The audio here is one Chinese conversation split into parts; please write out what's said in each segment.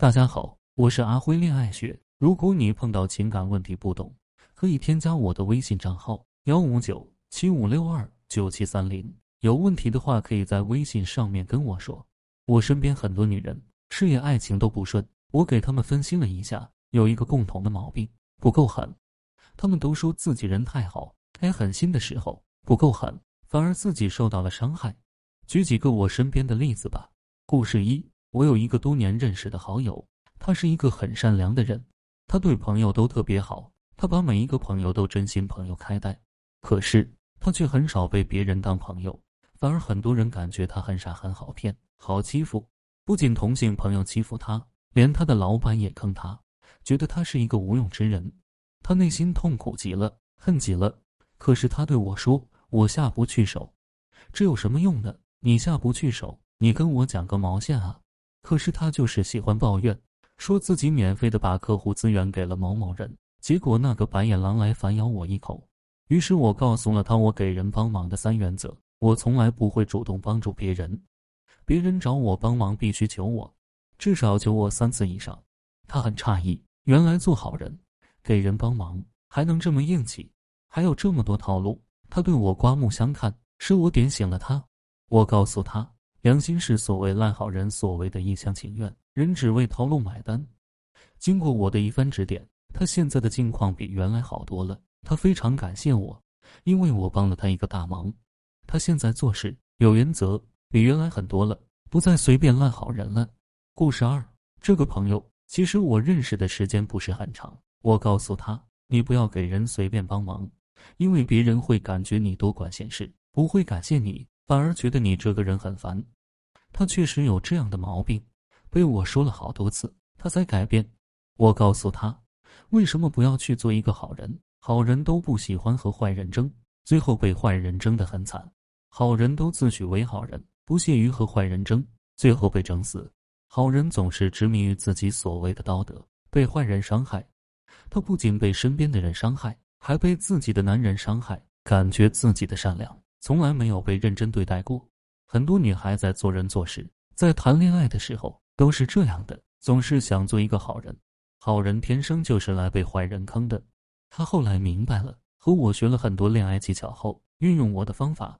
大家好，我是阿辉恋爱学。如果你碰到情感问题不懂，可以添加我的微信账号幺五九七五六二九七三零。有问题的话，可以在微信上面跟我说。我身边很多女人事业、爱情都不顺，我给他们分析了一下，有一个共同的毛病：不够狠。他们都说自己人太好，该狠心的时候不够狠，反而自己受到了伤害。举几个我身边的例子吧。故事一。我有一个多年认识的好友，他是一个很善良的人，他对朋友都特别好，他把每一个朋友都真心朋友看待。可是他却很少被别人当朋友，反而很多人感觉他很傻、很好骗、好欺负。不仅同性朋友欺负他，连他的老板也坑他，觉得他是一个无用之人。他内心痛苦极了，恨极了。可是他对我说：“我下不去手，这有什么用呢？你下不去手，你跟我讲个毛线啊！”可是他就是喜欢抱怨，说自己免费的把客户资源给了某某人，结果那个白眼狼来反咬我一口。于是我告诉了他我给人帮忙的三原则：我从来不会主动帮助别人，别人找我帮忙必须求我，至少求我三次以上。他很诧异，原来做好人、给人帮忙还能这么硬气，还有这么多套路。他对我刮目相看，是我点醒了他。我告诉他。良心是所谓烂好人所谓的一厢情愿，人只为套路买单。经过我的一番指点，他现在的境况比原来好多了。他非常感谢我，因为我帮了他一个大忙。他现在做事有原则，比原来很多了，不再随便烂好人了。故事二，这个朋友其实我认识的时间不是很长。我告诉他，你不要给人随便帮忙，因为别人会感觉你多管闲事，不会感谢你。反而觉得你这个人很烦，他确实有这样的毛病，被我说了好多次，他才改变。我告诉他，为什么不要去做一个好人？好人都不喜欢和坏人争，最后被坏人争得很惨；好人都自诩为好人，不屑于和坏人争，最后被整死。好人总是执迷于自己所谓的道德，被坏人伤害。他不仅被身边的人伤害，还被自己的男人伤害，感觉自己的善良。从来没有被认真对待过。很多女孩在做人做事，在谈恋爱的时候都是这样的，总是想做一个好人。好人天生就是来被坏人坑的。她后来明白了，和我学了很多恋爱技巧后，运用我的方法，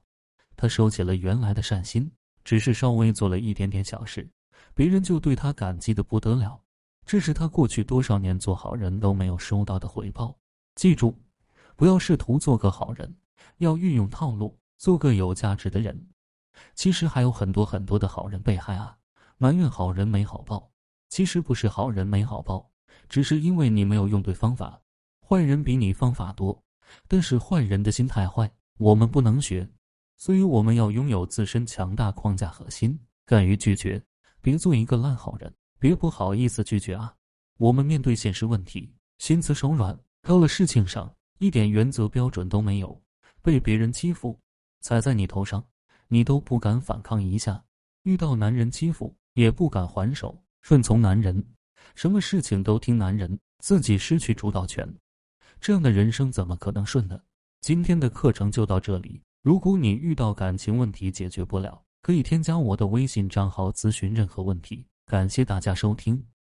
她收起了原来的善心，只是稍微做了一点点小事，别人就对她感激的不得了。这是她过去多少年做好人都没有收到的回报。记住，不要试图做个好人，要运用套路。做个有价值的人，其实还有很多很多的好人被害啊！埋怨好人没好报，其实不是好人没好报，只是因为你没有用对方法。坏人比你方法多，但是坏人的心太坏，我们不能学。所以我们要拥有自身强大框架核心，敢于拒绝，别做一个烂好人，别不好意思拒绝啊！我们面对现实问题，心慈手软，到了事情上一点原则标准都没有，被别人欺负。踩在你头上，你都不敢反抗一下；遇到男人欺负，也不敢还手，顺从男人，什么事情都听男人，自己失去主导权，这样的人生怎么可能顺呢？今天的课程就到这里。如果你遇到感情问题解决不了，可以添加我的微信账号咨询任何问题。感谢大家收听。